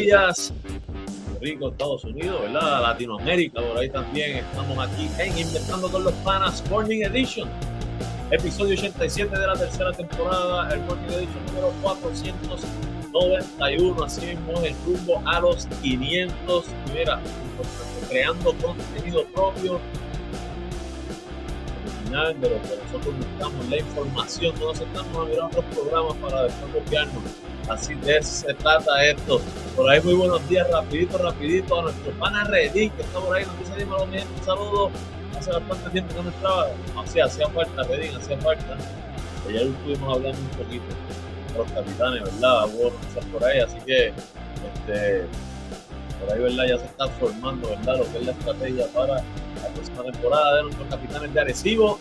días, Rico, Estados Unidos, ¿verdad? Latinoamérica, por ahí también estamos aquí en Inventando con los Panas Morning Edition, episodio 87 de la tercera temporada, el Morning Edition número 491, así mismo el rumbo a los 500, mira, creando contenido propio, original de lo que nosotros buscamos, la información, no nos estamos a mirar otros programas para después copiarnos Así de eso se trata esto. Por ahí muy buenos días, rapidito, rapidito a nuestro pana Redín, que está por ahí, nos dice dímelo bien, un saludo. Hace bastante tiempo que no estaba, sea, hacía falta Redín, hacía falta. Ayer estuvimos hablando un poquito de los capitanes, ¿verdad? Por ahí, así que este, por ahí, ¿verdad? Ya se está formando, ¿verdad? Lo que es la estrategia para la próxima temporada de nuestros capitanes de Arecibo.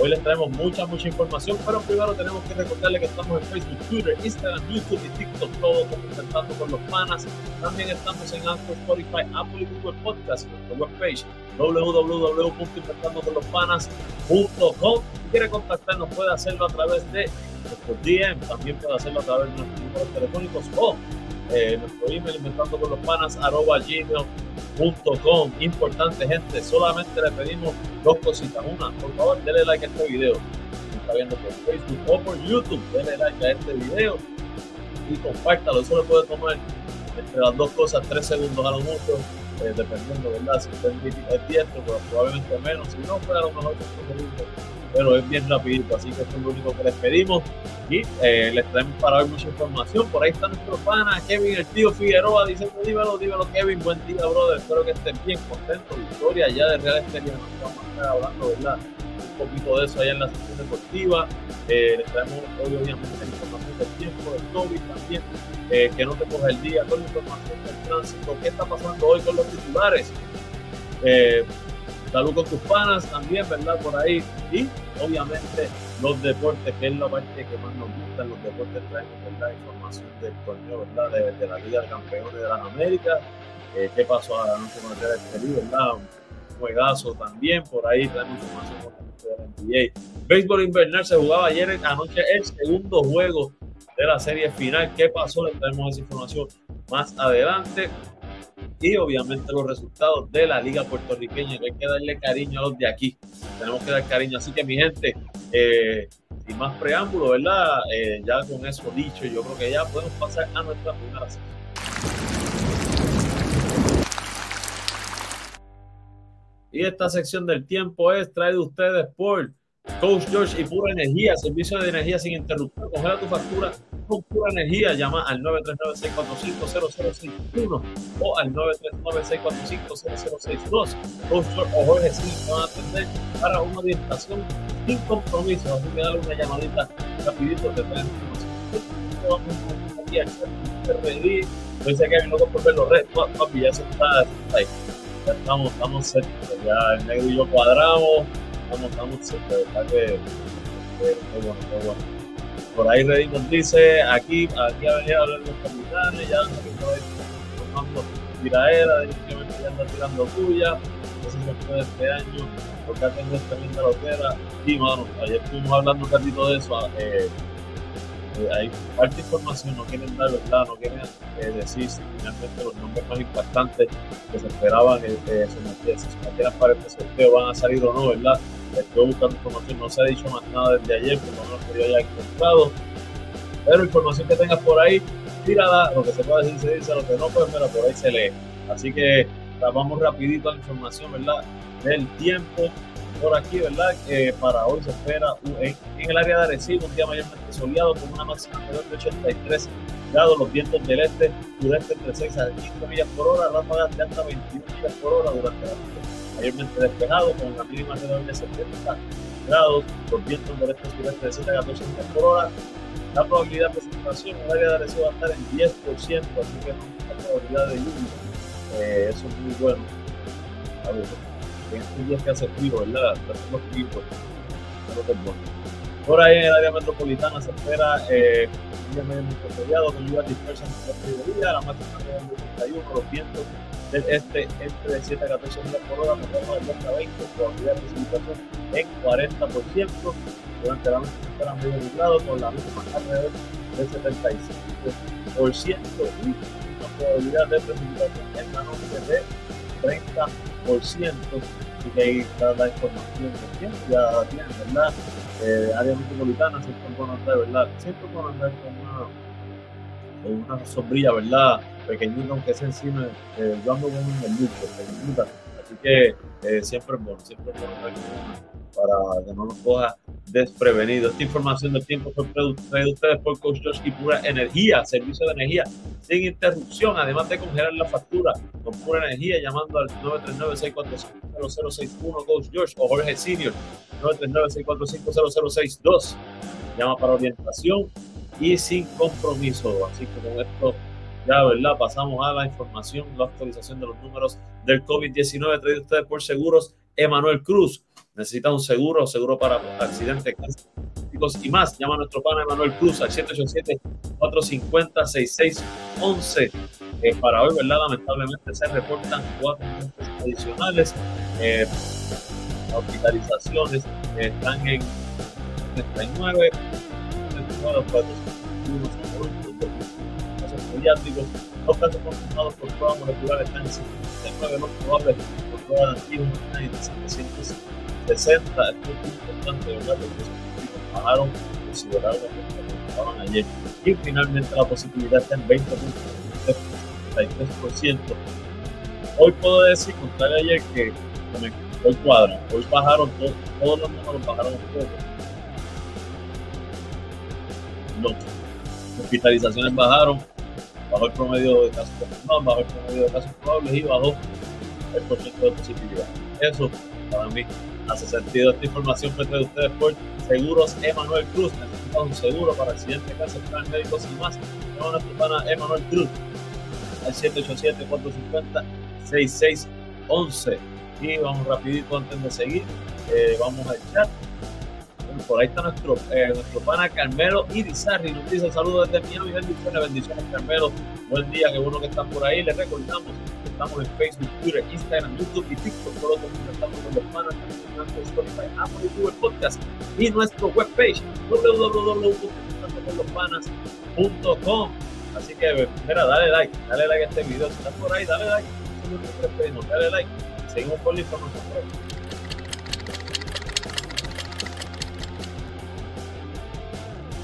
Hoy les traemos mucha, mucha información, pero primero tenemos que recordarle que estamos en Facebook, Twitter, Instagram, YouTube y TikTok, todo comentando con los panas. También estamos en Anchor, Spotify, Apple y Google Podcast, nuestra webpage www.inventandocolopanas.com. Si quiere contactarnos, puede hacerlo a través de nuestro DM, también puede hacerlo a través de nuestros números telefónicos o eh, nuestro email inventando con los panas arroba gmail.com. Importante, gente, solamente le pedimos dos cositas. Una, por favor, denle like a este video. Si está viendo por Facebook o por YouTube, denle like a este video y compártalo. Eso le puede tomar entre las dos cosas tres segundos a lo mucho, eh, dependiendo, ¿verdad? Si usted es diestro, pues probablemente menos. Si no, pues a lo mejor pero es bien rapidito, así que esto es lo único que les pedimos y eh, les traemos para ver mucha información. Por ahí está nuestro pana Kevin, el tío Figueroa, diciendo dímelo, dímelo Kevin, buen día brother, espero que estén bien contentos, victoria ya de Real Estelio, nos vamos a estar hablando, ¿verdad? poquito de eso allá en la sección deportiva. Eh, les traemos hoy, obviamente, información del tiempo, del COVID también, eh, que no te coja el día, con información del tránsito, qué está pasando hoy con los titulares. Eh, salud con tus panas también, ¿verdad? Por ahí. Y obviamente los deportes, que es la parte que más nos gusta. Los deportes traemos, ¿verdad? Información del torneo, ¿verdad? De, la Liga de Campeones de las Américas. Eh, ¿Qué pasó anoche con el Real verdad? Un juegazo también. Por ahí traemos información con el NBA. Béisbol invernal se jugaba ayer anoche el segundo juego de la serie final. ¿Qué pasó? Le traemos esa información más adelante y obviamente los resultados de la liga puertorriqueña, que hay que darle cariño a los de aquí. Tenemos que dar cariño. Así que mi gente, eh, sin más preámbulo, ¿verdad? Eh, ya con eso dicho, yo creo que ya podemos pasar a nuestra primera sección. Y esta sección del tiempo es traída ustedes por Coach George y Pura Energía, servicio de energía sin interrupción. Congela tu factura con Pura Energía. Llama al 939-645-0061 o al 939-645-0062. Coach George o Jorge sí te van a atender para una orientación sin compromiso. Así que dale una llamadita rapidito te traen información. Que hay loco por ver los restos, papi, ya se está, ahí. Ya estamos, estamos cerca. Ya el negro y yo cuadramos estamos, estamos, de verdad que, que, bueno, que bueno. Por ahí Reddy nos dice, aquí, aquí ha venido a hablar los capitanes, ya que estaba formando tiraera, definitivamente ya está tirando tuya, eso se fue este año, porque ha tenido tremenda loquera. Y mano, ayer estuvimos hablando un ratito de eso, eh, eh, hay parte información, no quieren dar verdad, no quieren eh, decir si finalmente los nombres más impactantes que se esperaban eh, eh se, sometieran para este sorteo van a salir o no, ¿verdad? Estoy buscando información, no se ha dicho más nada desde ayer, por lo menos que yo haya encontrado. Pero información que tengas por ahí, tírala, lo que se puede decir se dice, lo que no, pues mira, por ahí se lee. Así que vamos rapidito a la información, ¿verdad? Del tiempo por aquí, ¿verdad? Que para hoy se espera en, el área de Arecibo un día mayormente soleado con una máxima de 83 grados, los vientos del este, sureste entre 6 a 15 millas por hora, ráfagas de hasta 21 millas por hora durante la noche mayormente despejado, con la mínima alrededor de 70 grados, los vientos del este sureste de 7 a 14 millas por hora. La probabilidad de precipitación en el área de Arecibo va a estar en 10%, así que no hay probabilidad de lluvia. Eh, eso es muy bueno. En estos días que hace frío, ¿verdad? Hacemos frío, no es bueno. Por ahí en el área metropolitana se espera eh, un día medio soleado con lluvias dispersas en el día, la máxima de 31, los vientos del este entre de 7 a 14 millas por hora, nos vamos del 20 a 20, probabilidad de precipitación en 40%. Durante la noche espera medio nublado con la misma alrededor del 75% y una probabilidad de precipitación en la noche de 30%. Así que ahí está la información que tiene, ya tienen, ¿verdad? Eh, área metropolitana, es bueno andar, ¿verdad? Siempre es bueno andar con una, una sombrilla, ¿verdad? pequeñito, aunque sea encima, eh, yo ando con un pequeñita. Así que eh, siempre es bueno, siempre es bueno para que no nos coja desprevenido. Esta información del tiempo fue traída ustedes por Coach Josh y Pura Energía, servicio de energía sin interrupción, además de congelar la factura con Pura Energía, llamando al 939-645-0061 Coach George o Jorge Senior, 939-645-0062. Llama para orientación y sin compromiso. Así que con esto ya, ¿verdad? Pasamos a la información, la actualización de los números del COVID-19 traído ustedes por Seguros Emanuel Cruz. Necesita un seguro, seguro para accidentes y más. Llama a nuestro pana Emanuel Cruz al 787-450-6611. Eh, para hoy, ¿verdad? Lamentablemente se reportan cuatro muertes adicionales. Eh, hospitalizaciones están en 39, 39 pediátricos, los casos confirmados por pruebas moleculares están en 59, los probables por pruebas de antígenos están en 760. Esto es importante, ¿verdad? Porque esos bajaron considerablemente lo estaban ayer. Y finalmente la posibilidad está en 20.33%. Hoy puedo decir, contrario ayer, que hoy cuadran. Hoy bajaron todos, todos los números bajaron un poco. No. Hospitalizaciones bajaron, bajó el promedio de casos confirmados, bajó el promedio de casos probables y bajó el porcentaje de positividad. Eso para mí Hace sentido esta información fue de ustedes por Seguros Emanuel Cruz. Necesitas un seguro para accidente, cáncer, plan médicos y más. Llama a nuestro pana Emanuel Cruz al 787-450-6611. Y vamos rapidito antes de seguir. Eh, vamos al chat. Por ahí está nuestro, eh, nuestro pana Carmelo Irizarri. Nos dice saludos desde Miami. Bendiciones, bendiciones Carmelo. Buen día, qué bueno que están por ahí. Les recordamos estamos en Facebook, Twitter, Instagram, YouTube y TikTok. Por otro estamos con los panas, también Spotify, Apple y Google Podcast y nuestro webpage www.lospanas.com. Así que, mira, dale like, dale like a este video. Si estás por ahí, dale like. Dale like. Seguimos por la información.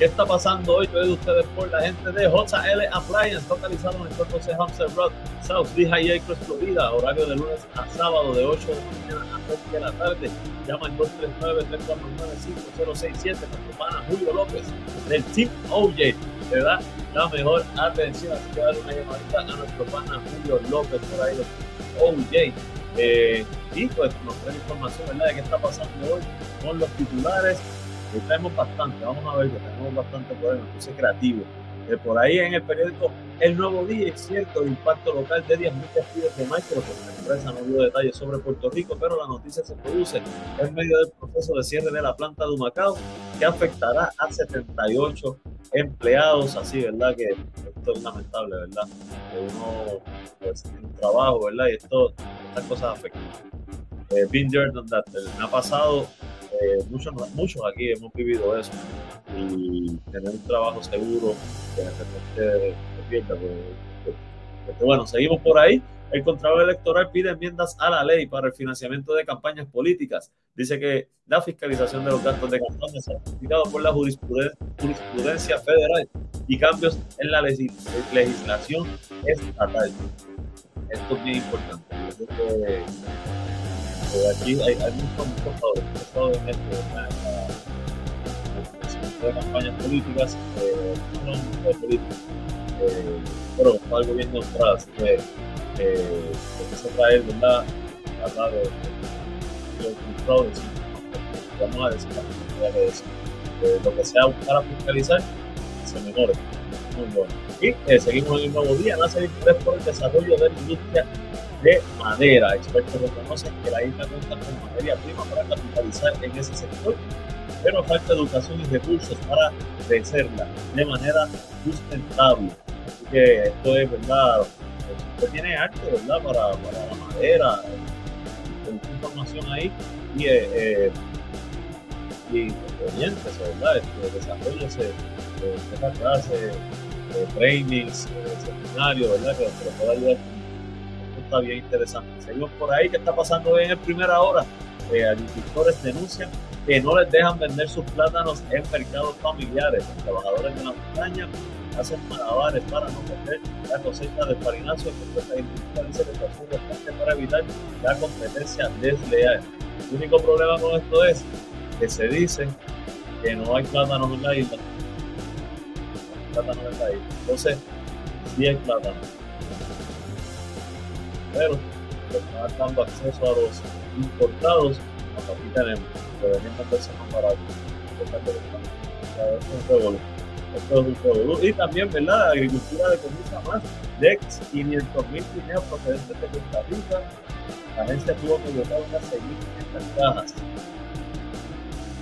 ¿Qué está pasando hoy? de ustedes por la gente de JL Appliance, localizado en el 14 Hampshire Road, South Lehigh Acres, Florida, horario de lunes a sábado de 8 de la mañana a 2 de la tarde. Llama al 239-349-5067, nuestro pana Julio López del Team OJ. Le da la mejor atención, así que darle una llamadita a nuestro pana Julio López por ahí, OJ. Eh, y pues nos trae información ¿verdad? de qué está pasando hoy con los titulares tenemos bastante, vamos a ver que tenemos bastante por ahí, puse creativo. Eh, por ahí en el periódico El Nuevo Día es cierto el impacto local de 10.000 despidos de Microsoft. La empresa no dio detalles sobre Puerto Rico, pero la noticia se produce en medio del proceso de cierre de la planta de Humacao, que afectará a 78 empleados. Así, ¿verdad? Que esto es lamentable, ¿verdad? Que uno pues, tiene un trabajo, ¿verdad? Y esto, estas cosas afectan. Eh, donde me ha pasado eh, muchos, muchos aquí hemos vivido eso y tener un trabajo seguro que de repente se pierda. Bueno, seguimos por ahí. El Contralor Electoral pide enmiendas a la ley para el financiamiento de campañas políticas. Dice que la fiscalización de los gastos de campaña ha certificado por la jurisprudencia federal y cambios en la legislación estatal. Esto es muy importante aquí hay, hay muchos, muchos en de campañas políticas, eh, de políticas, eh, pero el gobierno atrás, así que se trae, ¿verdad? Hablar de, de, a decir, de lo que sea para fiscalizar, se menore. Muy bueno. Y eh, seguimos el nuevo día, nace interés por el desarrollo de la industria de madera. Expertos reconocen que la isla cuenta con materia prima para capitalizar en ese sector, pero falta educación y recursos para crecerla de manera sustentable. Así que esto es verdad. Usted tiene arte, ¿verdad? Para, para la madera, con información ahí y, eh, eh y orientes, ¿verdad? Este, desarrollese, eh, clase, eh, trainings, eh, seminarios, ¿verdad? Que, que pueda ayudar está bien interesante. Seguimos por ahí, ¿qué está pasando en primera hora? Eh, agricultores denuncian que no les dejan vender sus plátanos en mercados familiares. Los trabajadores de la montaña hacen malabares para no perder la cosecha de farinazo. La industria dice que es para evitar la competencia desleal. El único problema con esto es que se dice que no hay plátanos en la isla. Plátanos en la isla. Entonces, sí hay plátanos pero están dando acceso a los importados, aquí tenemos, deberían venderse más barato. Y también, ¿verdad? La agricultura de comida más de 500 mil procedentes de Costa Rica. La agencia tuvo que votar una estas cajas.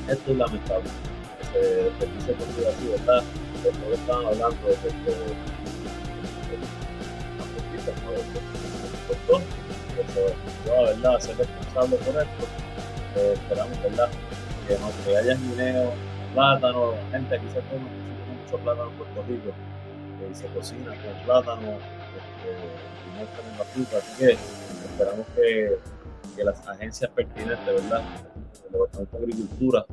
Esto es lamentable. De así, ¿verdad? De estaban hablando de que costó, pero yo, verdad, ser responsable por esto. Eh, esperamos, ¿verdad? Que, no, que haya guineo, plátano, gente aquí se come mucho plátano en Puerto Rico, y se cocina con plátano, este, no en la fruta, así que esperamos que, que las agencias pertinentes, ¿verdad? El Departamento de Agricultura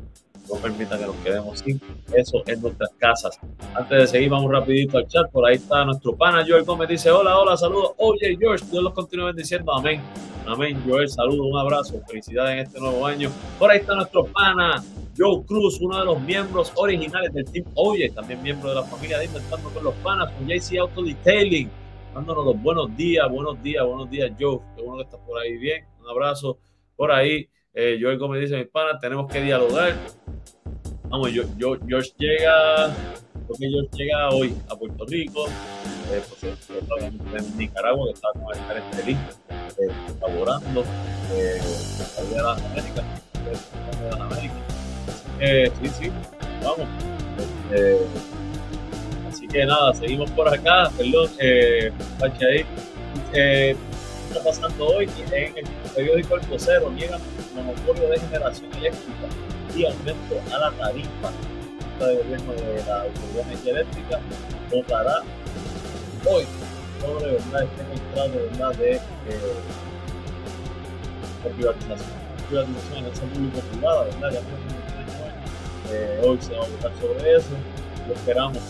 no permita que nos quedemos sin eso en nuestras casas. Antes de seguir, vamos rapidito al chat. Por ahí está nuestro pana Joel Gómez. Dice, hola, hola, saludos. Oye, George, Dios los continúe bendiciendo. Amén. Amén, Joel. Saludos, un abrazo. Felicidades en este nuevo año. Por ahí está nuestro pana Joe Cruz, uno de los miembros originales del Team Oye, también miembro de la familia de Inventando con los Panas, con JC Auto Detailing, dándonos los buenos días, buenos días, buenos días, Joe. Qué bueno que estás por ahí bien. Un abrazo por ahí. Eh, George Gómez dice, mis panas, tenemos que dialogar. Vamos, yo, yo, George llega, porque George llega hoy a Puerto Rico, eh, pues, en Nicaragua, que está con el Estelín, eh, colaborando, eh, de las Américas, de las Américas. Eh, sí, sí, vamos. Eh, así que nada, seguimos por acá, perdón, eh, ahí. Eh, está pasando hoy en el periódico El Vocero niegan monopolio de generación eléctrica y aumento a la tarifa. El gobierno de la Autoridad Energía Eléctrica votará hoy sobre ¿verdad? este contrato ¿verdad? de, eh, de privatización. Privatización en el público privada, ¿verdad? Ya eh, hoy se va a votar sobre eso y esperamos.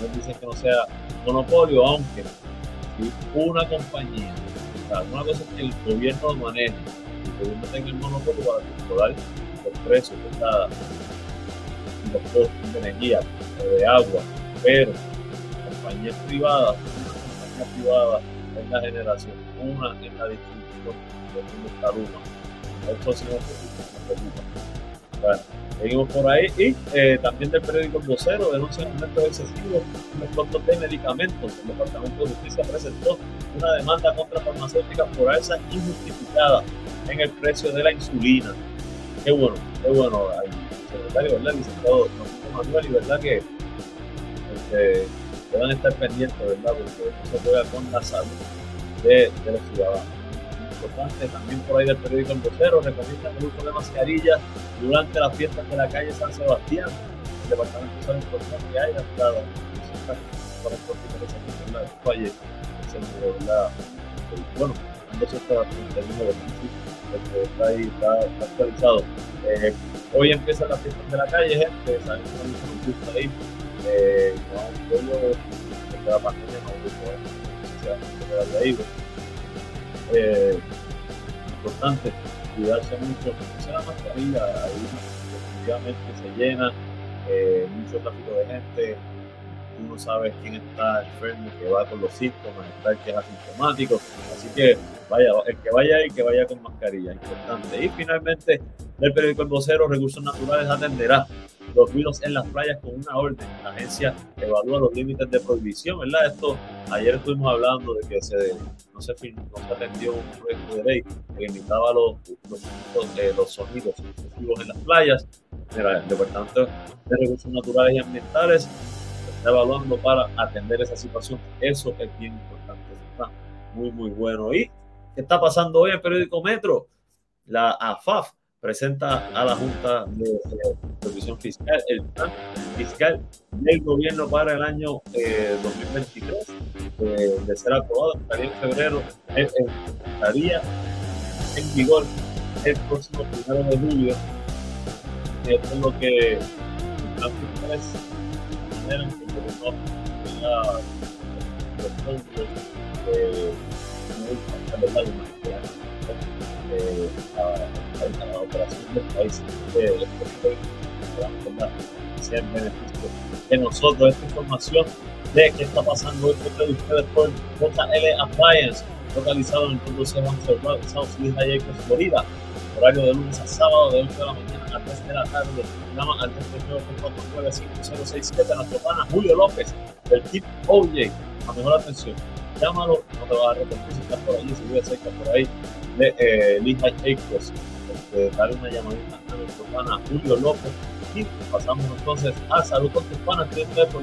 Nos dicen que no sea monopolio, aunque una compañía una cosa es que el gobierno maneje, el gobierno tenga el monopolio para controlar los precios de cada los costos de energía o de agua, pero compañías privadas, una compañía privada en la generación, una en la distribución, de la luma. Esto sí nos preocupa. Bueno, seguimos por ahí y eh, también del periódico El Vocero denuncia aumentos excesivos en los costos de medicamentos. El Departamento de Justicia presentó una demanda contra farmacéuticas por alza injustificada en el precio de la insulina. Qué bueno, qué bueno, secretario, ¿verdad? Licenciado Manuel, y verdad que este, deben estar pendientes, ¿verdad? Porque eso juega con la salud de, de los ciudadanos importante también por ahí del periódico El Vocero, recomiendan el uso de mascarillas durante las fiestas de la calle San Sebastián. El departamento de salud importante que haya estado por el falle ¿verdad? Bueno, no se está está ahí, está, está actualizado. Eh, hoy empiezan las fiestas de la calle, gente, saben que no gusta ahí. Eh, no, yo de la pandemia no gusto, eh, se va a ahí, eh, importante cuidarse mucho, se la mascarilla, ahí definitivamente se llena, eh, mucho tráfico de gente, uno sabe quién está enfermo, que va con los síntomas, está el que es asintomático, así que vaya, el que vaya ahí, que vaya con mascarilla, importante. Y finalmente, el periódico El Vocero, Recursos Naturales atenderá los ruidos en las playas con una orden. La agencia evalúa los límites de prohibición, ¿verdad? Esto, ayer estuvimos hablando de que se, no se, no se atendió un proyecto de ley que limitaba los, los, los, eh, los sonidos en las playas. Mira, el Departamento de Recursos Naturales y Ambientales está evaluando para atender esa situación. Eso es bien importante. está muy, muy bueno. ¿Y qué está pasando hoy en el periódico Metro? La AFAF presenta a la Junta de Revisión Fiscal el plan fiscal del gobierno para el año 2023, eh, de ser aprobado, estaría en febrero, eh, eh, estaría en vigor el próximo primero de julio. Esto es lo que el plan la eh, operación del país eh, en beneficio de nosotros. Esta información de qué está pasando hoy de ustedes por JL Appliance, localizado en el punto C South Florida. Horario de lunes a sábado de 8 de la mañana a 3 de la tarde. Llama al 339-449-5067 a nuestro pana Julio López del Tip OJ. A mejor atención. Llámalo, no te vas a arrepentir si estás por allí, si vives cerca por ahí de eh, Lija Acres. Este, darle una llamadita a nuestro pana Julio López y pasamos entonces a Salud con tus panas, que es por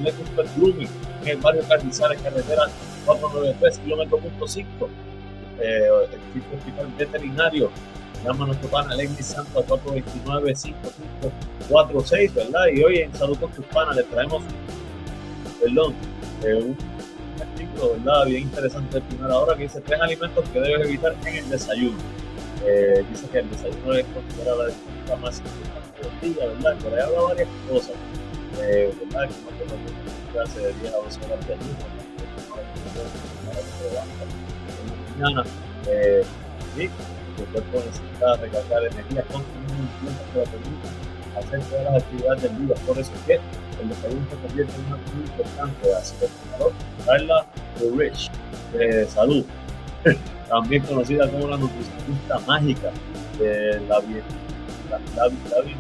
Grooming en el barrio Carrizales, carretera 493, kilómetro punto 5. Eh, el tipo hospital veterinario llama a nuestro pana Lenny Santo a 429-5546, ¿verdad? Y hoy en Salud con tus panas le traemos, perdón, eh, un artículo, ¿verdad? Bien interesante de primera hora que dice tres alimentos que debes evitar en el desayuno. Eh, dice que el desayuno es considerada la más importante del día, ¿verdad? Pero ahí habla varias cosas, eh, ¿verdad? Que no te lo hace de 10 a 12 horas de ayuno, ¿no? mañana, eh, tu cuerpo necesita recargar energía con un tiempo que lo permita hacer todas las actividades del día. Por eso es que el desayuno se convierte en una muy importante. Así que, Carla Rich, de salud, también conocida como la nutricionista mágica, eh, David, David, David,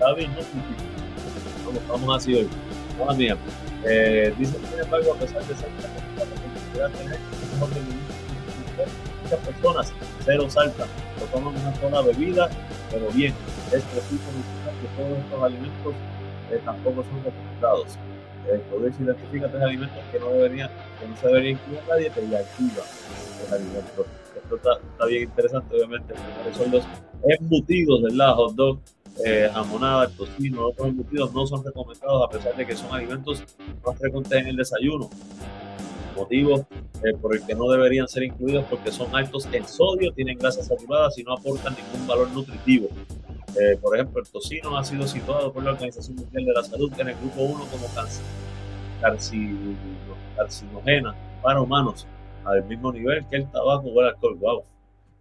David, no, vamos, vamos así hoy, mala mía. Eh, dice, sin embargo, a pesar de ser una de tener muchas personas cero saltan, o toman una sola bebida, pero bien, es preciso mencionar que todos estos alimentos eh, tampoco son recomendados. Eh, poder identifica tres alimentos que no deberían, que no se debería incluir en la dieta y activa el alimento. Esto está, está, bien interesante, obviamente. Primero son los embutidos, ¿verdad? Hot dog, eh, jamonada, tocino, otros embutidos no son recomendados a pesar de que son alimentos más frecuentes en el desayuno. Motivo eh, por el que no deberían ser incluidos porque son altos en sodio, tienen grasas saturadas y no aportan ningún valor nutritivo. Eh, por ejemplo, el tocino ha sido situado por la Organización Mundial de la Salud en el grupo 1 como carcinogena para humanos, al mismo nivel que el tabaco o el alcohol. Wow,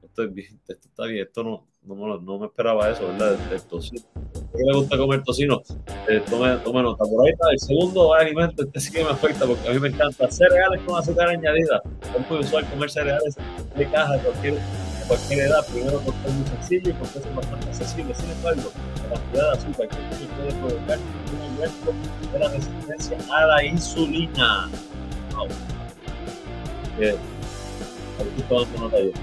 esto, es bien, esto está bien, esto no, no, me, no me esperaba eso, ¿verdad? El, tocino. ¿A qué le gusta comer tocino? Eh, tome, tome, nota. Por ahí está el segundo alimento, este sí que me afecta porque a mí me encanta. Cereales con azúcar añadida. Es muy usual comer cereales de caja de cualquier, de cualquier edad. Primero porque es muy sencillo y porque es bastante accesible. Sin embargo, la cantidad de azúcar que puede provocar un aumento de la resistencia a la insulina. Wow. Eh,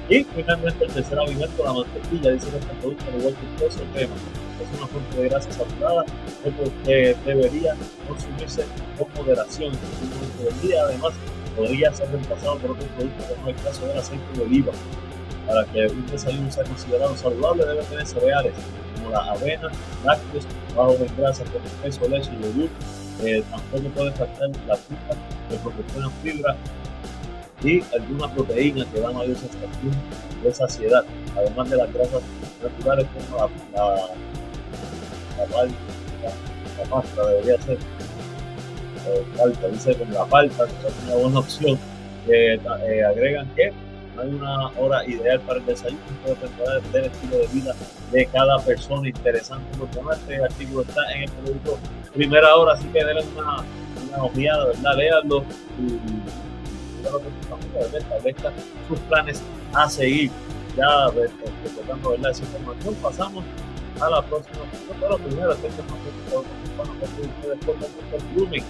y finalmente el tercer alimento, la mantequilla, dice que este producto, al igual que el queso, crema, es una fuente de grasa saturada que debería consumirse con moderación en día. Además, podría ser reemplazado por otros productos como el caso del aceite de oliva. Para que un desayuno sea considerado saludable, debe tener cereales como la avena, lácteos, bajos en grasa como queso, leche y yogur. Eh, tampoco puede faltar la fruta que proporciona fibra y alguna proteína que da mayor sensación de saciedad, además de las grasas naturales como la, la, la, la pasta debería ser eh, falta, dice con la falta, es una buena opción. Eh, eh, agregan que no hay una hora ideal para el desayuno, puede depender del estilo de vida de cada persona. Interesante porque este artículo está en el producto primera hora, así que denle una, una ojeada, ¿verdad? Léanlo y, establezca sus planes a seguir. Ya recordando información, pasamos a la próxima. Pero primero, este es Blooming,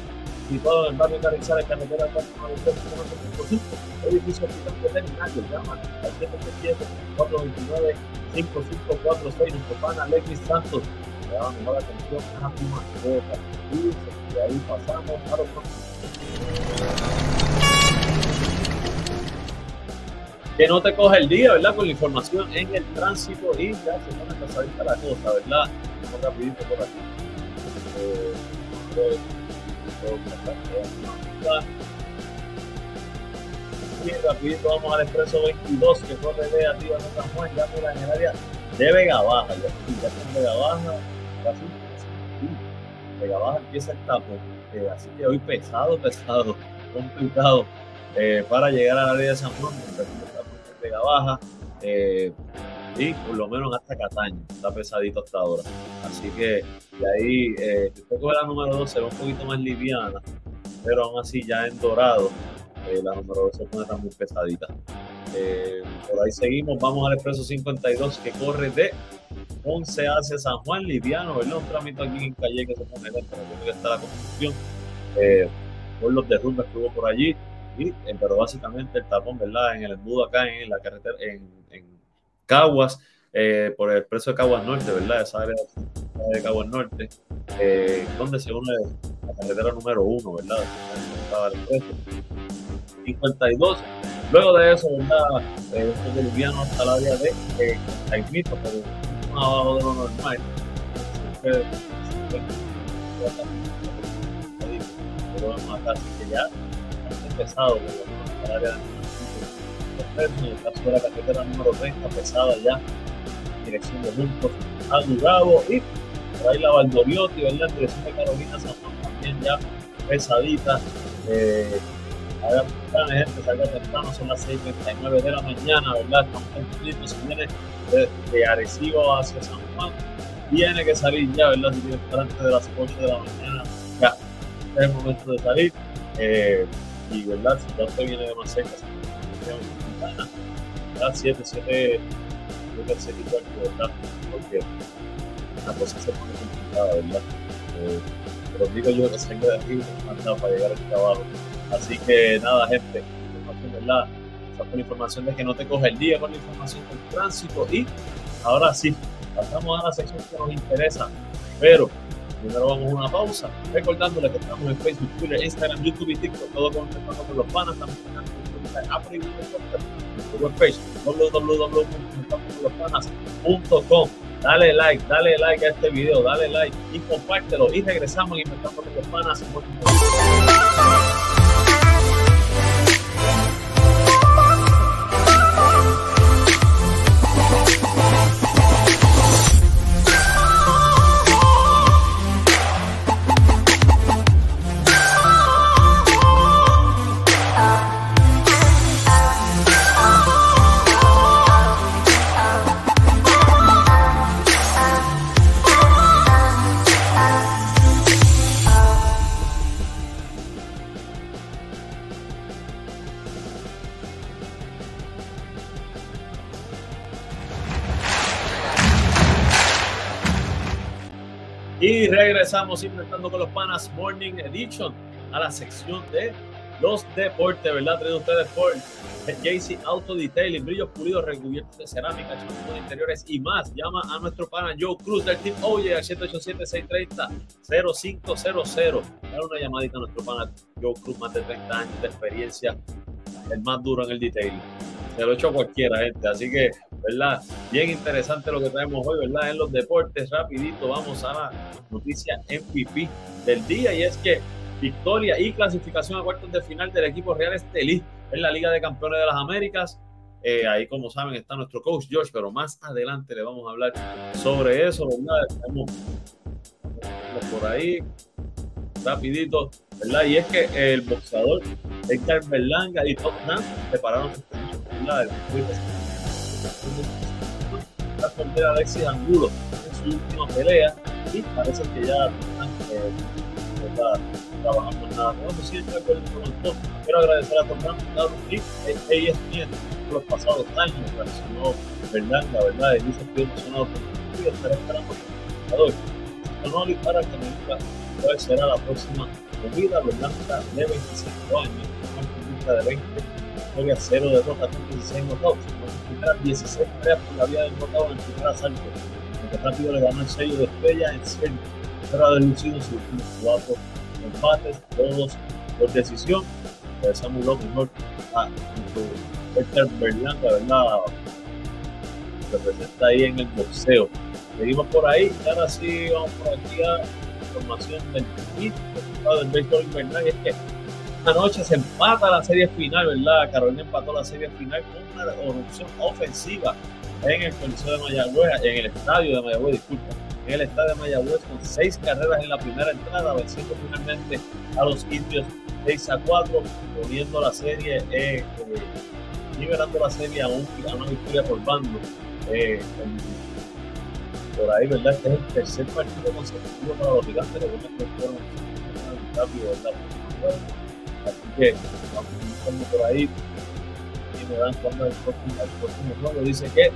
situado en el barrio de 495, edificio veterinario, llama al 777 429 5546 nuestro pana Alexis Santos, le da mejor atención a su mascota. Y de ahí pasamos. Que no te coge el día, ¿verdad? Con la información en el tránsito y ya se pone pasadita la cosa, ¿verdad? Vamos rapidito por aquí. Y rapidito vamos al expreso 22 que corre de arriba de San Juan, ya mira en el área de Vega Baja, ya, ya en Vega Baja, casi, Vega Baja empieza el tapón, eh, así que hoy pesado, pesado, complicado eh, para llegar a la área de San Juan, Vega Baja eh, y por lo menos hasta Cataño, está pesadito hasta ahora. Así que de ahí, eh, usted coge la número 2, se ve un poquito más liviana, pero aún así ya en dorado, eh, la número 2 se pone también pesadita. Eh, por ahí seguimos, vamos al expreso 52 que corre de 11 hacia San Juan, liviano, ¿verdad? Un trámite aquí en Calle que se pone lento, que está la construcción, eh, por los derrumbes que hubo por allí, eh, pero básicamente el tapón, ¿verdad? En el embudo acá en la carretera, en, en Caguas, eh, por el precio de Caguas Norte, ¿verdad? Esa área de Caguas Norte, eh, donde se une la carretera número uno, ¿verdad? 52. Luego de eso, ¿verdad? Eh, este boliviano hasta el área de eh, Caimito, pero abajo de lo normal. Pero, que ya pesado, el área de el caso de la carretera número 30, pesada ya, dirección de Juntos a Dugabo, y por ahí la Valdoriotti, ¿verdad? Dirección de Carolina San Juan también ya pesadita. Eh, a ver, gente, salga temprano, son las 6.29 de la mañana, ¿verdad? Estamos cumpliendo, si viene de, de Arecibo hacia San Juan, tiene que salir ya, ¿verdad? Si tiene antes de las 8 de la mañana, ya, es el momento de salir. Eh, y verdad, si ya usted viene de más cerca, ya 7, 7, yo pensé que igual que verdad, porque la cosa se pone complicada, ¿verdad? Eh, pero digo yo que salga de aquí mandado para llegar al trabajo. Así que nada, gente, información, ¿verdad? Esa fue la información de que no te coge el día con la información del tránsito y ahora sí, pasamos a la sección que nos interesa, pero primero vamos a una pausa, recordándole que estamos en Facebook, Twitter, Instagram, YouTube y TikTok, todo con los panas, también en Apple y Google Dale like, dale like a este video, dale like y compártelo y regresamos inventando los panas. Regresamos inventando con los panas Morning Edition a la sección de los deportes, ¿verdad? Traído ustedes por JC Auto Detailing, brillos pulidos, recubiertos de cerámica, champú de interiores y más. Llama a nuestro pana Joe Cruz del Team Oye al 787-630-0500. Dale una llamadita a nuestro pana Joe Cruz, más de 30 años de experiencia, el más duro en el detailing. Se lo he hecho cualquiera, gente. Así que ¿verdad? Bien interesante lo que traemos hoy, ¿verdad? En los deportes, rapidito, vamos a la noticia MVP del día y es que victoria y clasificación a cuartos de final del equipo Real Estelí en la Liga de Campeones de las Américas. Eh, ahí, como saben, está nuestro coach George, pero más adelante le vamos a hablar sobre eso, ¿verdad? Estamos por ahí, rapidito, ¿verdad? Y es que el boxeador Edgar Berlanga y Tottenham prepararon ¿verdad? La pelea Alexis Angulo en su última pelea y parece que ya están eh, trabajando en nada nuevo. Siempre quiero agradecer a Tomás y ESPN por los pasados años. Reaccionó verdad, la verdad, y dice que emocionado por el estaré esperando el y para que nunca puede será la próxima comida verdad de 25 años, una de 20 victoria, 0 derrotas, 16 knockouts primeras 16 peleas por la vía del en el primer asalto. Aunque rápido le ganó el sello de estrella en serio, pero ha deducido sus últimos cuatro empates, todos por decisión. Regresamos lo mejor a Héctor Berlanga, ¿verdad? Representa ahí en el boxeo. Seguimos por ahí y ahora sí vamos por aquí a información del del béisbol invernal es que anoche se empata la serie final, ¿verdad? Carolina empató la serie final con una erupción ofensiva en el Coliseo de Mayagüez, en el estadio de Mayagüez, disculpa, en el estadio de Mayagüez con seis carreras en la primera entrada, venciendo finalmente a los indios 6 a 4, poniendo la serie, eh, eh, liberando la serie a, una victoria por bando. Eh, por ahí, ¿verdad? Este es el tercer partido consecutivo para los gigantes, que fueron ¿verdad? Así que vamos por ahí y me dan cuenta del próximo, el próximo juego. Dice que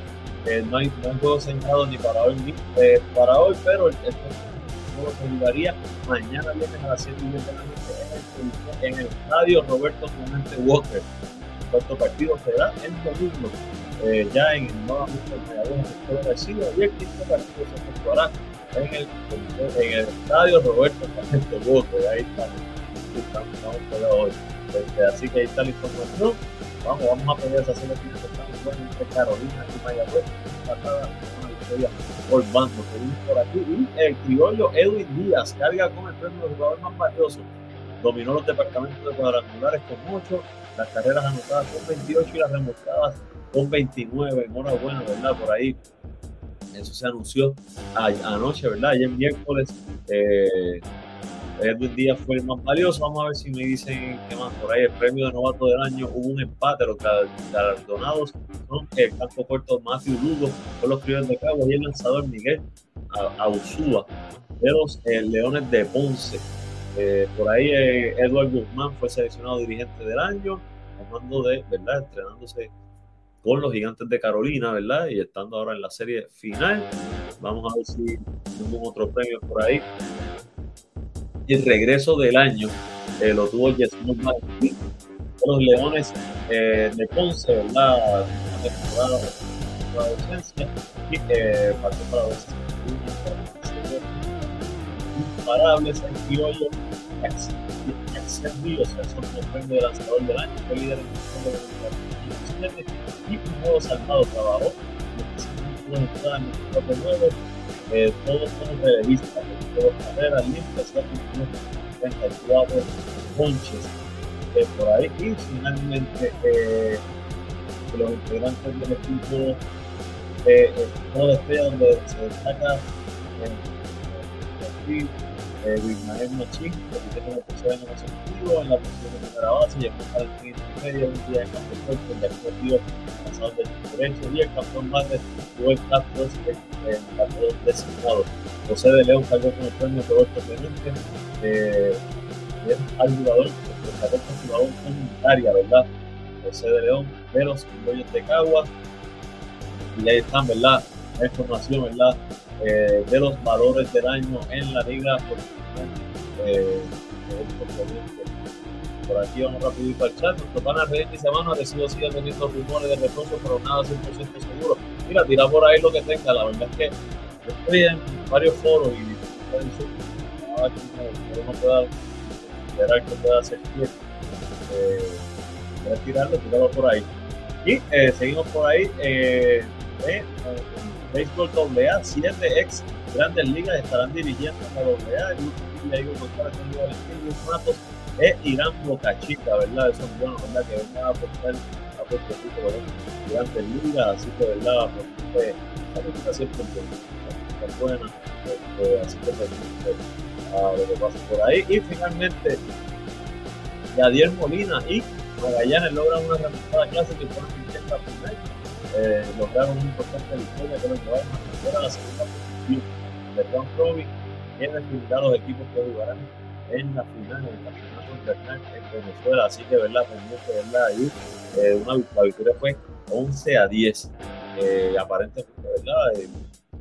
eh, no, hay, no hay juego señalado ni para hoy ni eh, para hoy, pero el, el juego se jugaría mañana viernes a las 7 y 20 de la noche en el, estadio Roberto Clemente Walker. Cuarto partido será el domingo. Eh, ya en el nuevo de García y el quinto partido se efectuará en el, en el estadio Roberto Clemente Walker. Ahí está hoy. Este, así que ahí está la información. Vamos, vamos a pedir esa serie que estamos buenos entre Carolina y Mayagüez. Una victoria por bando. Seguimos por aquí. Y el criollo Edwin Díaz carga con el premio de jugador más valioso. Dominó los departamentos de cuadrangulares con 8, las carreras anotadas con 28 y las remolcadas con 29. Enhorabuena, ¿verdad? Por ahí eso se anunció anoche, ¿verdad? Ayer miércoles eh, Edwin Díaz fue el más valioso. Vamos a ver si me dicen qué más por ahí. El premio de novato del año hubo un empate. Los galardonados son el campo corto Matthew Lugo con los criollos de Cabo y el lanzador Miguel Ausúa de los eh, Leones de Ponce. Eh, por ahí eh, Edward Guzmán fue seleccionado dirigente del año, hablando de, ¿verdad? Entrenándose con los gigantes de Carolina, ¿verdad? Y estando ahora en la serie final. Vamos a ver si tenemos otro premio por ahí. El regreso del año eh, lo tuvo los Leones eh, de Ponce, ¿verdad? Temporada de y eh, partió para imparables en criollo Axel o sea, son el premio lanzador del año, fue líder en el de la y un nuevo salvado trabajó en el cuatro nueve, eh, todos son relevistas, todos carreras limpias, 34 ponches eh, por ahí y finalmente eh, los integrantes del equipo eh, todo estrella donde se destaca eh, eh, eh, Ismael Machín, que tiene el tercer año consecutivo en la posición de primera base, y el Valentín medio un día en campo fuerte, ya cometido lanzador de derecho, y el campeón bate Joel Castro en el bateador designado. José de León salió con el premio Roberto Clemente, eh, es al jugador, el como jugador comunitaria, ¿verdad? José de León de los Criollos de Cagua, y ahí están, ¿verdad? La información, ¿verdad? Eh, de los valores del año en la liga eh, por aquí vamos rapidito al chat. Nuestro pana Reyes Semana recibo sigue teniendo rumores de refuerzo, pero nada 100% seguro. Mira, tira por ahí lo que tenga. La verdad es que estoy en varios foros y nada que no, pueda esperar que pueda hacer eh, voy a tirarlo, tirarlo por ahí. Y eh, seguimos por ahí. Eh, Béisbol AA, siete ex grandes ligas estarán dirigiendo en la AA. El último día digo González con Luis Matos e Irán Bocachita, ¿verdad? Eso es bueno, ¿verdad? Que venga a aportar a Puerto Rico, ¿verdad? Grandes ligas, así que, ¿verdad? Porque la política siempre es buena, este, así que pendiente a lo que pasa por ahí. Y finalmente, Yadier Molina y Magallanes logran una remontada clásica y ponen en la primera eh, lograron una importante victoria que los llevaron a la segunda posición de Ron Robin en definirá los equipos que jugarán en la final del campeonato internacional en Venezuela. Así que, verdad, pendiente, verdad, ahí eh, una, la victoria fue 11 a 10. Eh, aparentemente, verdad, eh,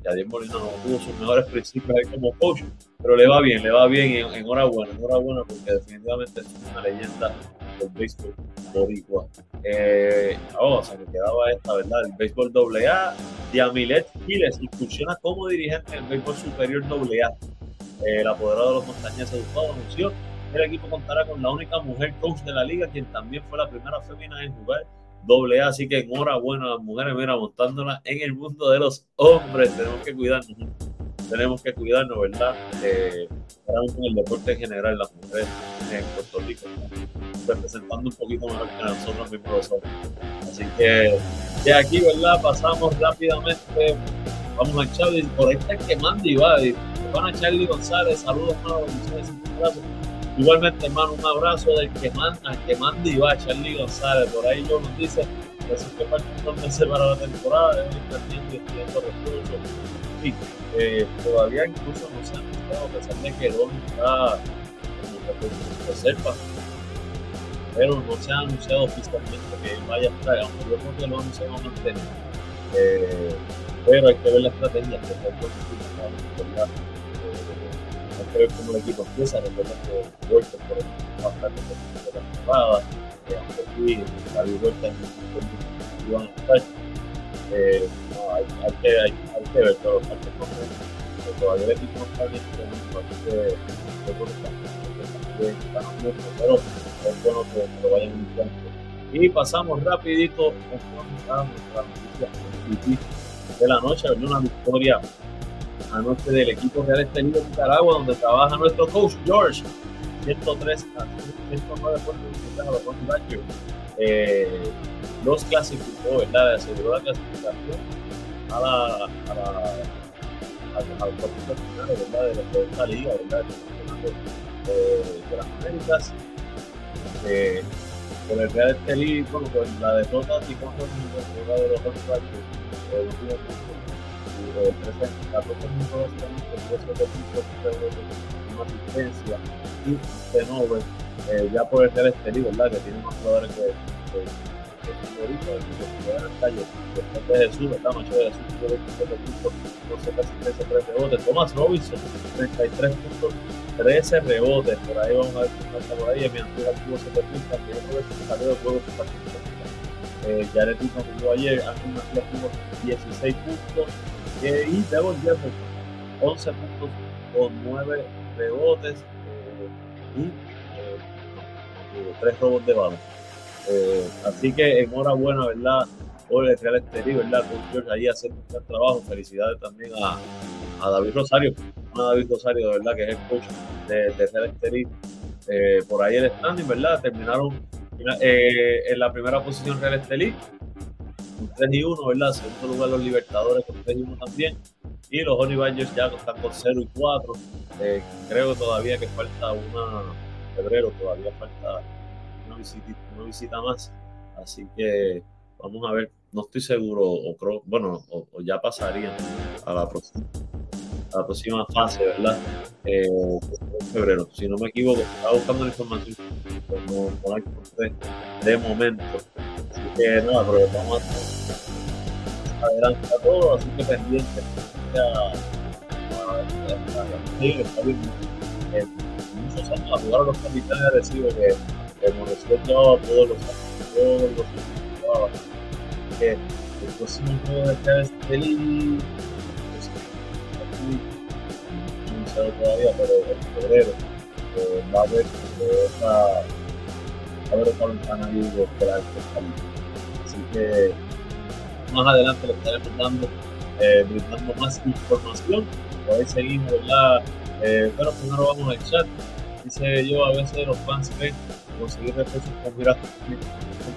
Yadier Molina no tuvo sus mejores principios ahí como coach, pero le va bien, le va bien, enhorabuena, enhorabuena, porque definitivamente es una leyenda del béisbol boricua. Eh, se me quedaba esta, ¿verdad? El béisbol AA, Diamilet Giles incursiona como dirigente en el béisbol superior AA. Eh, el apoderado de los montañeses Gustavo anunció que el equipo contará con la única mujer coach de la liga, quien también fue la primera fémina en jugar AA. Así que enhorabuena a las mujeres, mira, montándolas en el mundo de los hombres. Tenemos que cuidarnos tenemos que cuidarnos, ¿verdad? Eh, con el deporte en general, las mujeres en Puerto Rico, representando un poquito mejor que nosotros mismos Así que de aquí, ¿verdad? Pasamos rápidamente, vamos a Charlie, por ahí está el que manda y va, van a Charlie González, saludos, hermano, un abrazo. Igualmente, hermano, un abrazo del que manda, que manda y va, Charlie González, por ahí yo nos dice, eso es que dos meses para la temporada, deben estar y estudiando recursos eh, todavía incluso no se han visto, a pesar de que Don está en reserva, pero no se ha anunciado oficialmente que él vaya a estar, aunque yo creo que lo se va a. Eh, pero hay que ver la estrategia, que es. Eh, hay que ver cómo el equipo empieza, recuerda que Huerta por ejemplo, bastante de la temporada, eh, aunque sí, la Huerta en el iban a estar eh, hay, hay, que, hay, que ver todo, no está. Y pasamos rapidito a noticia de la noche, una victoria anoche del equipo Real Estelí de Nicaragua, donde trabaja nuestro coach George, 103 a 109 puntos a los Badgers. Eh, los clasificó, ¿verdad? Aseguró la clasificación a la, a la, ¿verdad? De, de esta liga, ¿verdad? De, de las Américas. Eh, con el Real Estelí, bueno, con la derrota y con la de los otros partidos, el último punto, y el 13, 14 minutos básicamente, el 10 de puntos, una asistencia y de nuevo, eh, ya por el Real Estelí, ¿verdad? Que tiene más jugadores que favorito de. Después de Jesús, ¿verdad? Macho de Jesús tuvo 27 puntos, 12 asistencias, 3 rebotes. Thomas Robinson, 33 puntos, 13 rebotes. Por ahí vamos a ver qué pasa por ahí. Mi antigua tuvo 7 puntos, que yo creo que salió juego por eh, Jared Dixon jugó ayer, Macías tuvo 16 puntos. Eh, y Devon Jefferson, 11 puntos con 9 rebotes y eh, 3 robos de balón. Eh, así que enhorabuena, ¿verdad? Por el Real Estelí, ¿verdad? Con George ahí haciendo un buen trabajo. Felicidades también a, a David Rosario, a David Rosario, de verdad, que es el coach de, de Real Estelí. Eh, por ahí el standing, ¿verdad? Terminaron eh, en la primera posición Real Estelí, con 3 y 1, ¿verdad? Segundo lugar los Libertadores con 3 y 1 también. Y los Honey Badgers ya están con 0 y 4. Eh, creo todavía que falta una febrero, todavía falta una visita, una visita más. Así que vamos a ver, no estoy seguro, o creo, bueno, o, o ya pasarían a la próxima, a la próxima fase, ¿verdad? Eh, en febrero, si no me equivoco, estaba buscando la información, pero no, la de momento. Así que nada, pero vamos a adelante a todo, así que pendiente. Eh, muchos años a jugar a los capitanes de Recibe que Montesquieu llevaba todos los todos los que el próximo juego de pues, aquí, no se sabe todavía, pero en febrero eh, va a haber eh, esa, va a haber otra ventana esperar que Estelí. Así que más adelante le estaremos dando, eh, brindando más información. Por ahí seguimos, ¿verdad? Eh, pero primero vamos al chat. Dice yo, a veces los fans que conseguir refuerzos con mira,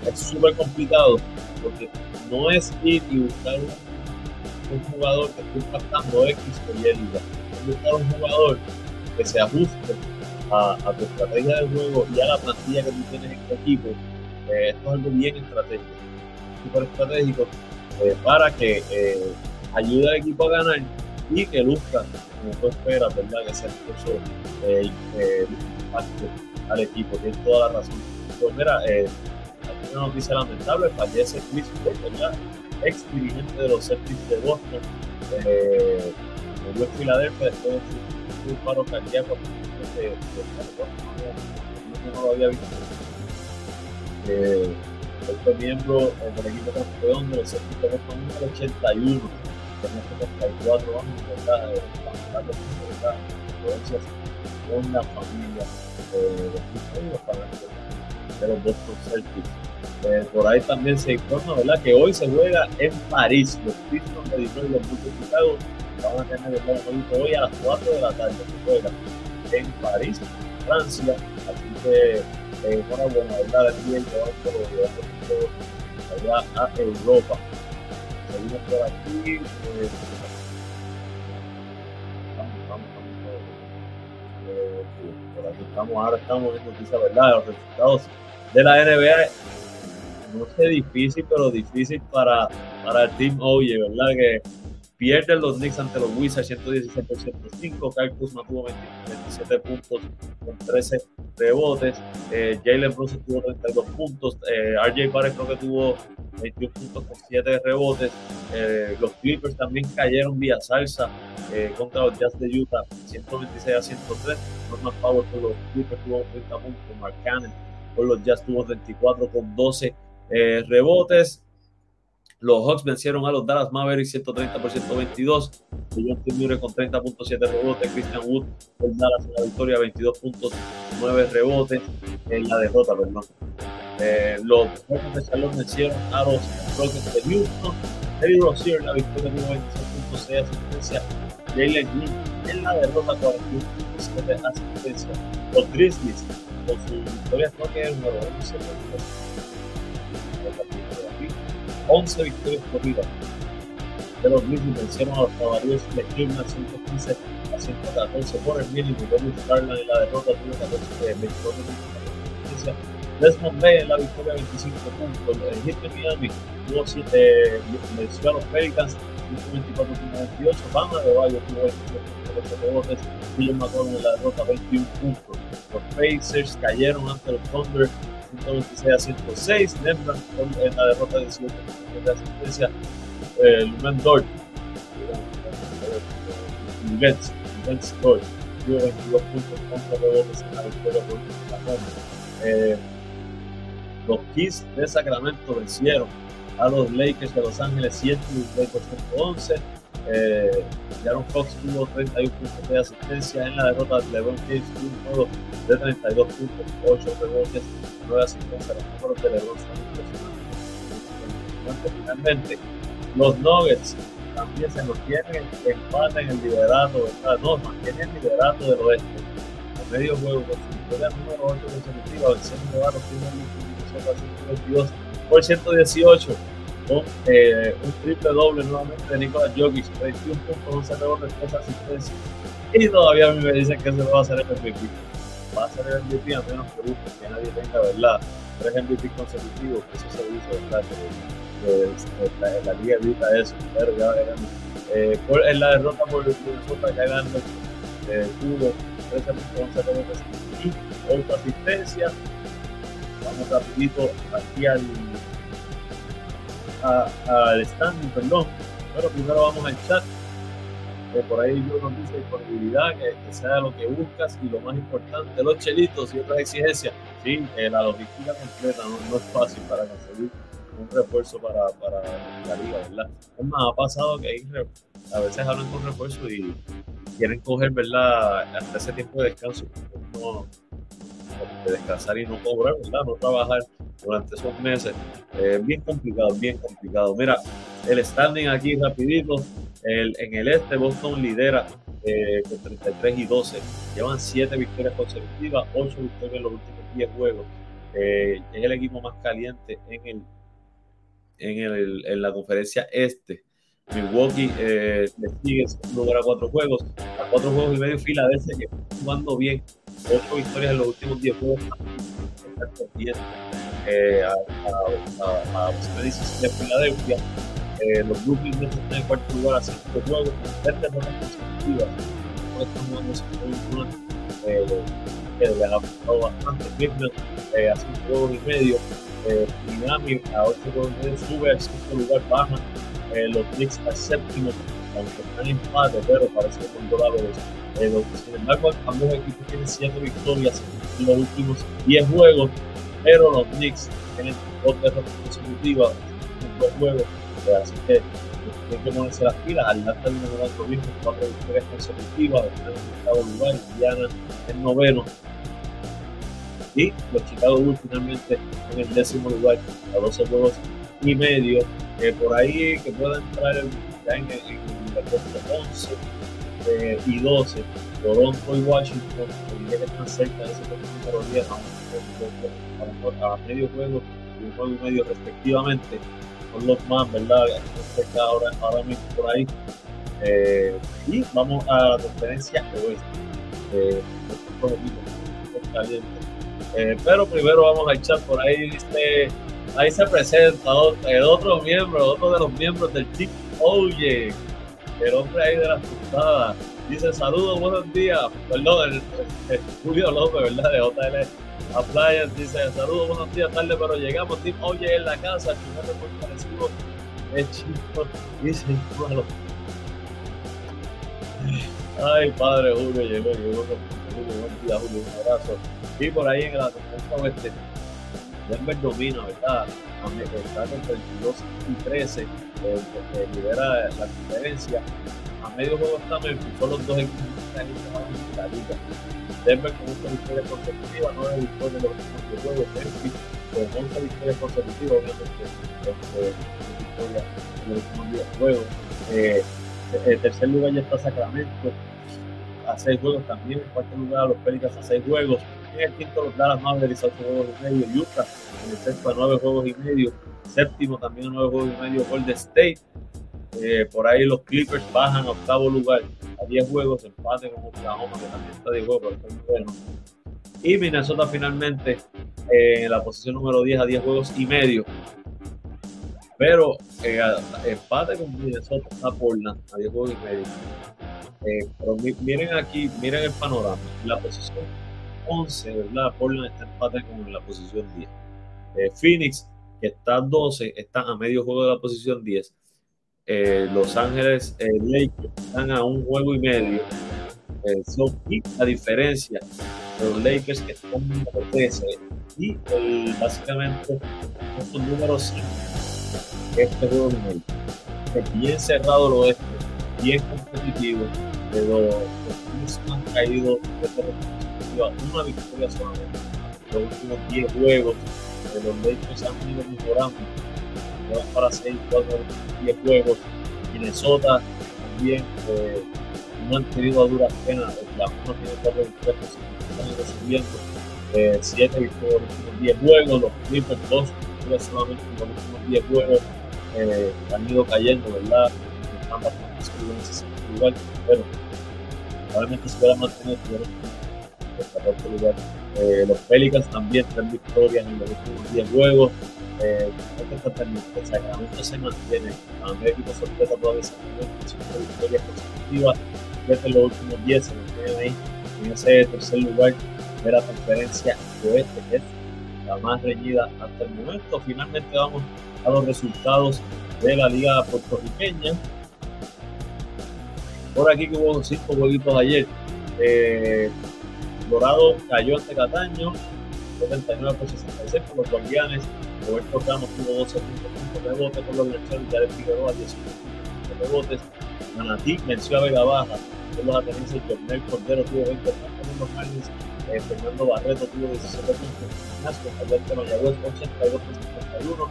es súper complicado porque no es ir y buscar un, jugador que esté impactando X o Y. Es buscar un jugador que se ajuste a, tu estrategia de juego y a la plantilla que tú tienes en tu equipo. Eh, esto es algo bien estratégico, súper estratégico eh, para que eh, ayude al equipo a ganar y que luzca como tú esperas, ¿verdad? Que ese esfuerzo eh, impacte al equipo. Tienes toda la razón. Pues mira, eh, hay una noticia lamentable, fallece Chris ¿verdad? Ex dirigente de los Celtics de Boston. Eh, murió en Filadelfia después de su, su paro cardíaco. De, de, de, no, no lo había visto. Eh, él fue miembro eh, del equipo campeón de los Celtics de Boston en el 81 tenía 74 años, ¿verdad? Eh, ¿verdad? Influencias con la familia eh, de los fanáticos de los Boston Celtics. Eh, por ahí también se informa, ¿verdad? Que hoy se juega en París. Los Pistons de Detroit y los Bulls Chicago van a tener el juego hoy a las 4 de la tarde. Se juega en París, Francia. Así que, eh, enhorabuena, ¿verdad? El día que vamos por allá a Europa seguimos por aquí. Eh, vamos, vamos, vamos. Estamos, ahora estamos en noticias, ¿verdad? Los resultados de la NBA. No sé difícil, pero difícil para, para el Team Oye, ¿verdad? Que pierden los Knicks ante los Wizards 117 por 105. Kyle Kuzma tuvo 27 puntos con 13 rebotes. Eh, Jalen Brunson tuvo 32 puntos. Eh, RJ Barrett creo que tuvo 21 puntos con 7 rebotes. Eh, los Clippers también cayeron vía salsa eh, contra los Jazz de Utah 126 a 103. Norman Powell por los Clippers tuvo 30 puntos. Mark Cannon por los Jazz tuvo 24 con 12 eh, rebotes. Los Hawks vencieron a los Dallas Mavericks 130 por 122. John Murray con 30.7 rebotes. Christian Wood por Dallas en la victoria 22 puntos, 9 rebotes en la derrota, perdón. Eh, los Rockets de Charlotte vencieron a los Rockets de Houston. Eddie Rozier en la victoria tuvo 26.6 asistencia. Jalen Green en la derrota 41.7 asistencia. Los Grizzlies con su victoria creo que es el número 11. 11 victorias corridas de los Grizzlies vencieron a los caballeros de Cleveland 115 a 114 por el mínimo. Dennis Garland en la derrota tuvo 14 de 24 asistencia. Desmond Bay en la victoria 25 puntos. El hit de Miami tuvo 7, venció a los Pelicans 124.28. Bama de Bayo tuvo 27 rebotes. William McCollum en la derrota 21 puntos. Los Pacers cayeron ante los Thunder 126 a 106. Denver en la derrota 18 de asistencia. Eh, Lumen Dort. Lumen Dort. 22 puntos contra rebotes en la victoria por eh, Los Kings de Sacramento vencieron a los Lakers de Los Ángeles 116 por 111. Eh, Jaron Fox tuvo 31 puntos de asistencia en la derrota de LeBron James un juego de 32 puntos, 8 rebotes, 9 asistencias. Los números de LeBron son impresionantes. Finalmente, los Nuggets también se mantienen empate en el liderato, ¿verdad? No, mantienen el liderato del oeste. A medio juego, con su victoria número 8 consecutiva, venciendo a los primeros 122 por 118 con eh, un triple doble nuevamente de Nicolás Jokic, 21 puntos, 11 rebotes, 3 asistencias. Y todavía a mí me dicen que se va a hacer el MVP. Va a ser el MVP a menos que busque que nadie tenga, ¿verdad? Tres MVP consecutivos, que eso se dice, ¿verdad? Que, que, la, la, liga evita eso, pero ya verán. Eh, por, en la derrota por Minnesota, ya ganando, eh, tuvo 13 puntos, 11 rebotes y 8 asistencias. Vamos rapidito aquí al al standing, perdón. Pero primero vamos al chat. por ahí yo nos dice disponibilidad, que, sea lo que buscas y lo más importante, los chelitos y otras exigencias. Sí, eh, la logística completa no, es fácil para conseguir un refuerzo para, para la liga, ¿verdad? Es más, ha pasado que hay, a veces hablan con refuerzo y quieren coger, ¿verdad? Hasta ese tiempo de descanso. No, de descansar y no cobrar, ¿verdad? No trabajar durante esos meses. Eh, bien complicado, bien complicado. Mira, el standing aquí rapidito. El, en el este, Boston lidera eh, con 33 y 12. Llevan 7 victorias consecutivas, 8 victorias en los últimos 10 juegos. Eh, es el equipo más caliente en, el, en, el, en la conferencia este. Milwaukee eh, le sigue lugar a cuatro juegos, a cuatro juegos y medio Filadelfia que está jugando bien, ocho victorias en los últimos 10 juegos, eh, a, a, a, a de Filadelfia. Eh, los Brooklyn Nets están en cuarto lugar a cinco juegos, con tres consecutivas. Eh, que le han afectado bastante. Cleveland eh, a cinco juegos y medio. Eh, Miami a ocho juegos y medio sube al quinto lugar, baja. Eh, los Knicks al séptimo, aunque están empate, pero parece que son dólares. Eh, sin embargo, ambos equipos tienen siete victorias en los últimos 10 juegos pero los Knicks tienen dos derrotas consecutivas en dos juegos, eh, así que tienen que ponerse las pilas. Atlanta viene jugando bien con cuatro victorias consecutivas, están en el octavo lugar, Indiana en noveno. Y los Chicago Bulls finalmente en el décimo lugar, a 12 juegos y medio. Eh, por ahí que pueda entrar en, en, en el puesto 11 eh, y 12, Toronto y Washington, que están cerca de ese número 10, a, medio juego y un juego medio respectivamente, son los más, ¿verdad? Cerca ahora, ahora mismo por ahí. Eh, y vamos a la conferencia oeste. Eh, pero primero vamos a echar por ahí, dice, ahí se presenta el otro miembro, otro de los miembros del Team Oye, el hombre ahí de las frustradas. Dice saludos, buenos días. Perdón, el, Julio López, ¿verdad? De JL Appliance. Dice saludos, buenos días, tarde, pero llegamos. Team Oye en la casa, el primer reporte es chico. Dice, bueno. Ay, padre Julio, llegó, llegó. Buen día, Julio, un abrazo. Y por ahí en la oeste, Denver domina, ¿verdad? Está con 32 y 13, eh, eh, lidera la conferencia a medio juego está Memphis, son los dos equipos que la liga. Denver con 11 victorias consecutivas, 9 victorias en los últimos 10 juegos. Memphis con 11 victorias consecutivas, obviamente, este, victorias en los últimos 10 juegos. Eh, en tercer lugar ya está Sacramento a 6 juegos también. En cuarto lugar los Pelicans a 6 juegos. En el quinto los Dallas Mavericks a 8 juegos y medio. Utah en el sexto a 9 juegos y medio. Séptimo también a 9 juegos y medio. Golden State eh, por ahí los Clippers bajan a octavo lugar a 10 juegos, empate con Oklahoma, que también está de juego, pero está muy bueno. Y Minnesota finalmente eh, en la posición número 10 a 10 juegos y medio. Pero eh, empate con Minnesota está Portland a 10 juegos y medio. Eh, pero miren aquí, miren el panorama. La posición 11, ¿verdad? Portland está empate con la posición 10. Phoenix, que está 12, está a medio juego de la posición 10. Los Ángeles Lakers están a un juego y medio. son la diferencia los Lakers que están en 13 y básicamente estos números 5 este juego de medio es bien cerrado lo oeste, bien competitivo, pero los han caído de una victoria solamente. Los últimos 10 juegos de los Lakers han ido mejorando. Para 6, 4, 10 juegos. Minnesota también eh, no han tenido a duras penas. La uno tiene 4 victorias, están ido subiendo. 7 victorias en los últimos 10 juegos. Los Clippers 2 victorias solamente en los últimos 10 juegos eh, han ido cayendo, ¿verdad? Están bastante en ese lugar, pero probablemente se hubieran mantenido, en el lugar. Eh, los Pelicans también tres victorias en los últimos 10 juegos. Eh, el Sacramento se mantiene, medio equipo sorpresa todavía se mantiene con 5 victorias consecutivas, desde los últimos 10 se mantienen ahí en ese tercer lugar de la conferencia oeste, que es la más reñida hasta el momento. Finalmente vamos a los resultados de la liga puertorriqueña. Por aquí que hubo cinco jueguitos ayer. Eh, Dorado cayó ante Cataño, 79 por 66 por los guardianes. Roberto Ramos tuvo 12 puntos de rebote por los y Jared Figueroa 18 puntos de rebotes. Manatí venció a Vega Baja por los atenienses. Jornel Cordero tuvo 20 puntos los Marlins. Eh, Fernando Barreto tuvo 17 puntos. Ignacio Alberto Mayagüez 82 por 51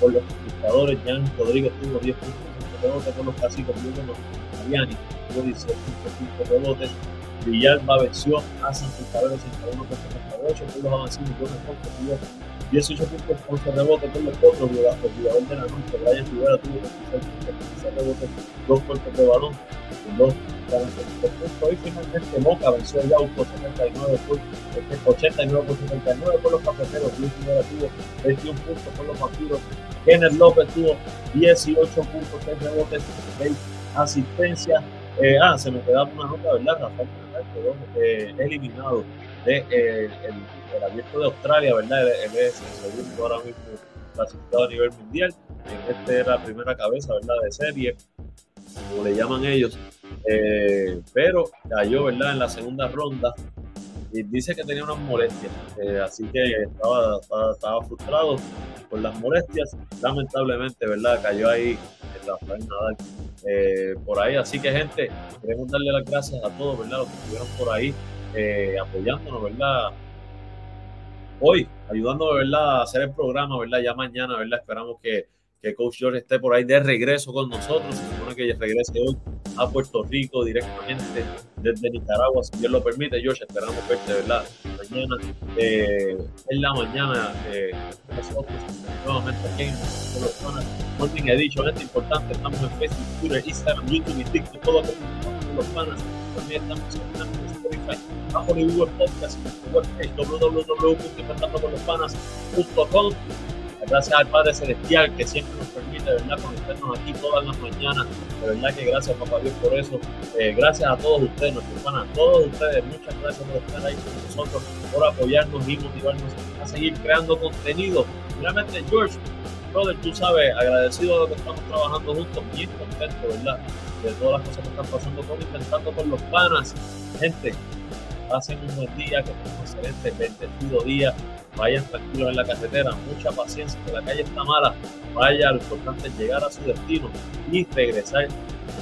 por los conquistadores. Jan Rodríguez tuvo 10 puntos de rebote por los caciques. Bruno Mariani tuvo 17 puntos de rebote. Villalba venció a San Cristóbal 61 por 78 por los avanzados. Jonas Ponce tuvo 18 puntos por rebote por los otros. El de la noche, Brian Rivera tuvo 26 puntos por rebote, 2 puertos de balón, 2 puntos. Y finalmente Moca venció a Yauco 79 por 89 por 79 por los cafeteros. Luis Rivera tuvo 21 puntos por los vampiros. Kenneth López tuvo 18 puntos, 6 rebotes, 6 asistencias. Eh, ah, se me quedaba una nota, ¿verdad? Rafael quedó eh, eliminado de, eh, el, abierto de Australia, ¿verdad? Él, es el segundo ahora mismo clasificado a nivel mundial. Este era la primera cabeza, ¿verdad? De serie, como le llaman ellos. Eh, pero cayó, ¿verdad? En la segunda ronda y dice que tenía unas molestias, eh, así que estaba, estaba, frustrado por las molestias. Lamentablemente, ¿verdad? Cayó ahí en la Nadal eh, por ahí. Así que, gente, queremos darle las gracias a todos, ¿verdad? Los que estuvieron por ahí eh, apoyándonos, ¿verdad? Hoy, ayudándonos, ¿verdad? A hacer el programa, ¿verdad? Ya mañana, ¿verdad? Esperamos que que Coach George esté por ahí de regreso con nosotros. Se supone que regrese hoy a Puerto Rico directamente desde Nicaragua, si Dios lo permite. George, esperamos verte, ¿verdad? Mañana, eh, en la mañana, eh, nosotros nuevamente aquí en los zonas Morning Edition. Es importante, estamos en Facebook, Twitter, Instagram, YouTube y TikTok, todo que los panas. También estamos en Spotify, Apple y Google Podcast, webpage Gracias al Padre Celestial que siempre nos permite, ¿verdad?, conectarnos aquí todas las mañanas. De verdad que gracias, Papá Dios, por eso. Eh, gracias a todos ustedes, nuestros hermanos, a todos ustedes. Muchas gracias por estar ahí con nosotros, por apoyarnos y motivarnos a seguir creando contenido. Realmente, George, brother, tú sabes, agradecido de lo que estamos trabajando juntos, bien contento, ¿verdad? De todas las cosas que están pasando con intentando con los panas. Gente, pasen un buen día, que tengan un excelente, bendecido día vayan tranquilos en la carretera, mucha paciencia, que la calle está mala, vaya, lo importante es llegar a su destino y regresar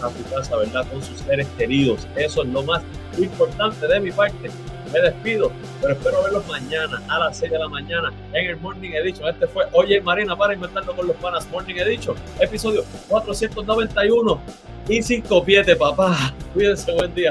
a su casa, ¿verdad? Con sus seres queridos. Eso es lo más importante de mi parte. Me despido, pero espero verlos mañana a las 6 de la mañana en el Morning Edition. Este fue Oye Marina para inventarlo con los panas Morning Edition, episodio 491 y 5 pies papá. Cuídense, buen día.